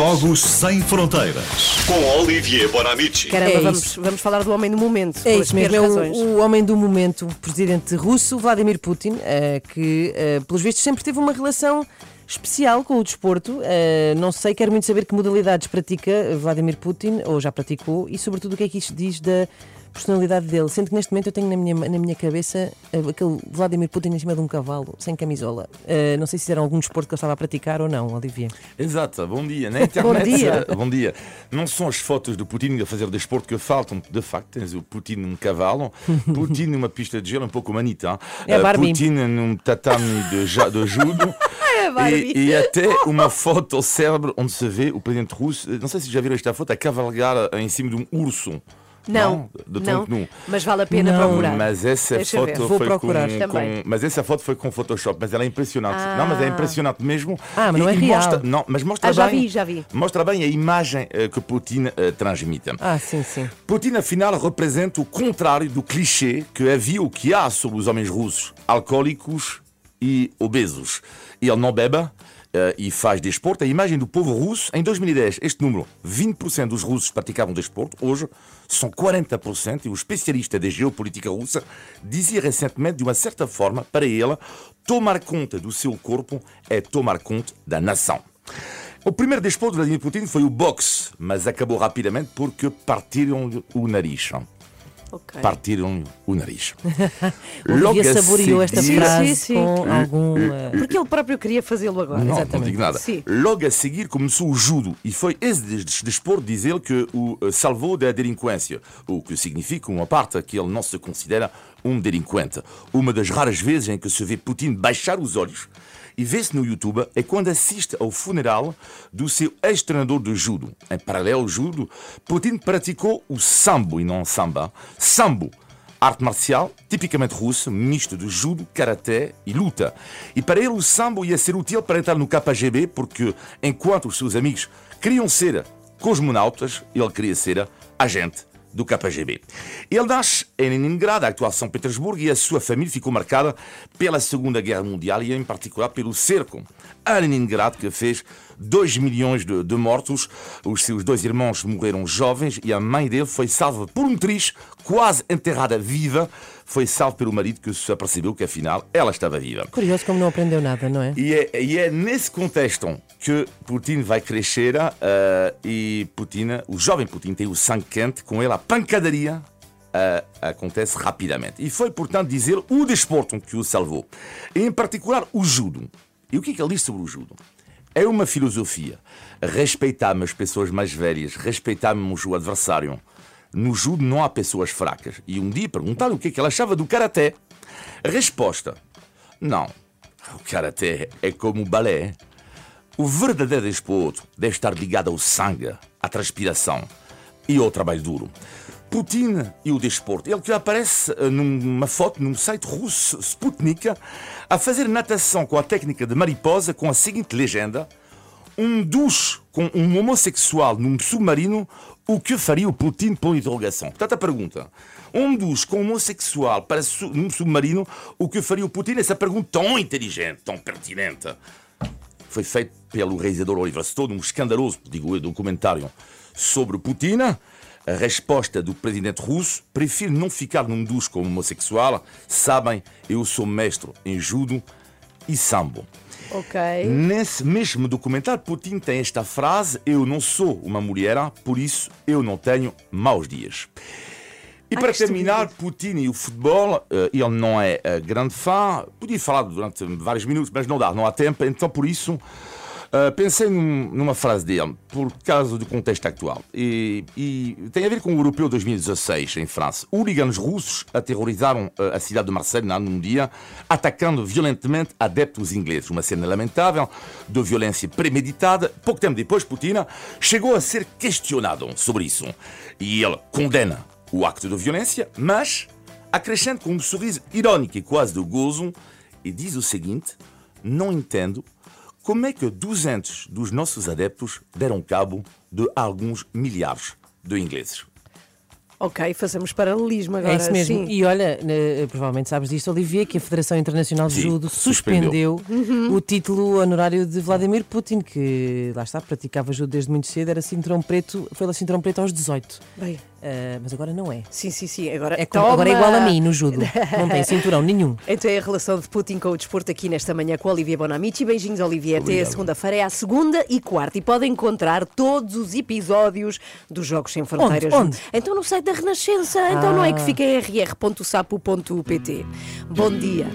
Jogos Sem Fronteiras com Olivier Bonamici. Caramba, É vamos, isso. vamos falar do homem do momento. É isso mesmo, é razões. o, o homem do momento, o presidente russo, Vladimir Putin, eh, que, eh, pelos vistos, sempre teve uma relação especial com o desporto. Eh, não sei, quero muito saber que modalidades pratica Vladimir Putin, ou já praticou, e sobretudo o que é que isto diz da personalidade dele. Sendo que neste momento eu tenho na minha, na minha cabeça eh, aquele Vladimir Putin em cima de um cavalo, sem camisola. Eh, não sei se era algum desporto que ele estava a praticar ou não, Olivier. Exato, bom dia. Na internet, Bom dia. bom dia. Não são as fotos do Putin a fazer desporto que faltam. De facto, tens o Putin num cavalo, Putin numa pista de gelo um pouco manita. É Barbie. Putin num tatame de, de judo. Barbie. E, e até uma foto ao cérebro onde se vê o presidente russo, não sei se já viram esta foto, a cavalgar em cima de um urso. Não, não, nu. mas vale a pena Não. procurar. Mas essa Deixa foto foi procurar. com, com- Mas essa foto foi com Photoshop, mas ela é impressionante. Ah. Não, mas é impressionante mesmo. Ah, mas não E- é e real. Mostra, não, mas mostra Ah, já bem. vi, já vi. Mostra bem a imagem eh, que Putin eh, transmite. Ah, sim, sim. Putin, afinal, representa o contrário do clichê que havia, o que há sobre os homens russos alcoólicos e obesos. Ele não bebe e faz desporto. A imagem do povo russo, em 2010, este número, 20% dos russos praticavam desporto. Hoje, são 40%. E o especialista da geopolítica russa dizia recentemente, de uma certa forma, para ele, tomar conta do seu corpo é tomar conta da nação. O primeiro desporto de Vladimir Putin foi o boxe, mas acabou rapidamente porque partiram o nariz. Ok. Partiram o nariz. O Logo a saboreou esta seguir- frase Sim, sim, sim. com algum. eh, Porque ele próprio queria fazê-lo agora. Não, não Exatamente. digo nada. Sim. Logo a seguir começou o judo e foi esse des- des- desporto, diz ele, que o eh, salvou da delinquência, o que significa uma parte que ele não se considera um delinquente. Uma das raras vezes em que se vê Putin baixar os olhos e vê-se no YouTube é quando assiste ao funeral do seu ex-treinador de judo. Em paralelo ao judo, Putin praticou o sambo e não samba. Sambo Arte marcial, tipicamente russa, misto de judo, karaté e luta. E para ele o sambo ia ser útil para entrar no KGB, porque enquanto os seus amigos queriam ser cosmonautas, ele queria ser agente do KGB. Ele nasce em Leningrado, atual São Petersburgo, e a sua família ficou marcada pela Segunda Guerra Mundial e, em particular, pelo cerco a Leningrado, que fez 2 milhões de, de mortos. Os seus dois irmãos morreram jovens e a mãe dele foi salva por um triz, quase enterrada viva. Foi salva pelo marido que se apercebeu que, afinal, ela estava viva. Curioso como não aprendeu nada, não é? E é, e é nesse contexto que Putin vai crescer eh, e Putin, o jovem Putin tem o sangue quente, com ele a pancadaria eh, acontece rapidamente. E foi, portanto, dizer o desporto que o salvou. E, em particular, o judo. E o que é que ele diz sobre o judo? É uma filosofia. Respeitar-me as pessoas mais velhas, respeitar-me o adversário. No judo não há pessoas fracas. E um dia perguntaram o que é que ela achava do karaté. Resposta: Não. O karaté é como o balé. O verdadeiro desporto deve estar ligado ao sangue, à transpiração e ao trabalho duro. Putin e o desporto. Ele que aparece eh, numa foto num site russo, Sputnik, a fazer natação com a técnica de mariposa com a seguinte legenda: Um duche com um homossexual num submarino, o que faria o Putin? Põe interrogação. Portanto, a pergunta: Um duche com um homossexual para su num submarino, o que faria o Putin? Essa pergunta tão inteligente, tão pertinente foi feito pelo realizador Oliver Stone, um escandaloso, digo documentário sobre Putin. A resposta do presidente russo: prefiro não ficar num duche como homossexual. Sabem, eu sou mestre em judo e sambo. Ok. Nesse mesmo documentário, Putin tem esta frase: Eu não sou uma mulher, por isso eu não tenho maus dias. E Ai, para terminar, Putin e o futebol, eh, ele não é eh, grande fã. Podia falar durante vários minutos, mas não dá, não há tempo. Então, por isso, eh, pensei num- numa frase dele, por causa do contexto atual. E, e tem a ver com o Europeu 2016, em França. Hooligans russos aterrorizaram eh, a cidade de Marseille num dia, atacando violentamente adeptos ingleses. Uma cena lamentável, de violência premeditada. Pouco tempo depois, Putin chegou a ser questionado sobre isso. E ele condena o acto de violência, mas acrescenta com um sorriso irónico e quase de gozo e diz o seguinte: Não entendo como é que 200 dos nossos adeptos deram cabo de alguns milhares de ingleses. Ok, fazemos paralelismo agora. É isso mesmo. Sim. E olha, eh, provavelmente sabes disto, Olivier, que a Federação Internacional de Sim, Judo suspendeu. suspendeu, o título honorário de Vladimir Putin, que lá está, praticava judo desde muito cedo, era cinturão preto, foi lá cinturão preto aos 18. Bem, Ah, mas agora não é. sim, sim, sim. Agora, É como- agora é igual a mim no judo. Não tem cinturão nenhum. Então é a relação de Putin com o desporto aqui nesta manhã com Olivier Bonamici. Beijinhos, Olivier. Até a Obrigado. segunda-feira, é a segunda e quarta. E podem encontrar todos os episódios dos Jogos Sem Fronteiras. Onde? Então no site da Renascença. Então não é que Ah. fica em rr.sapo.pt. Bom dia.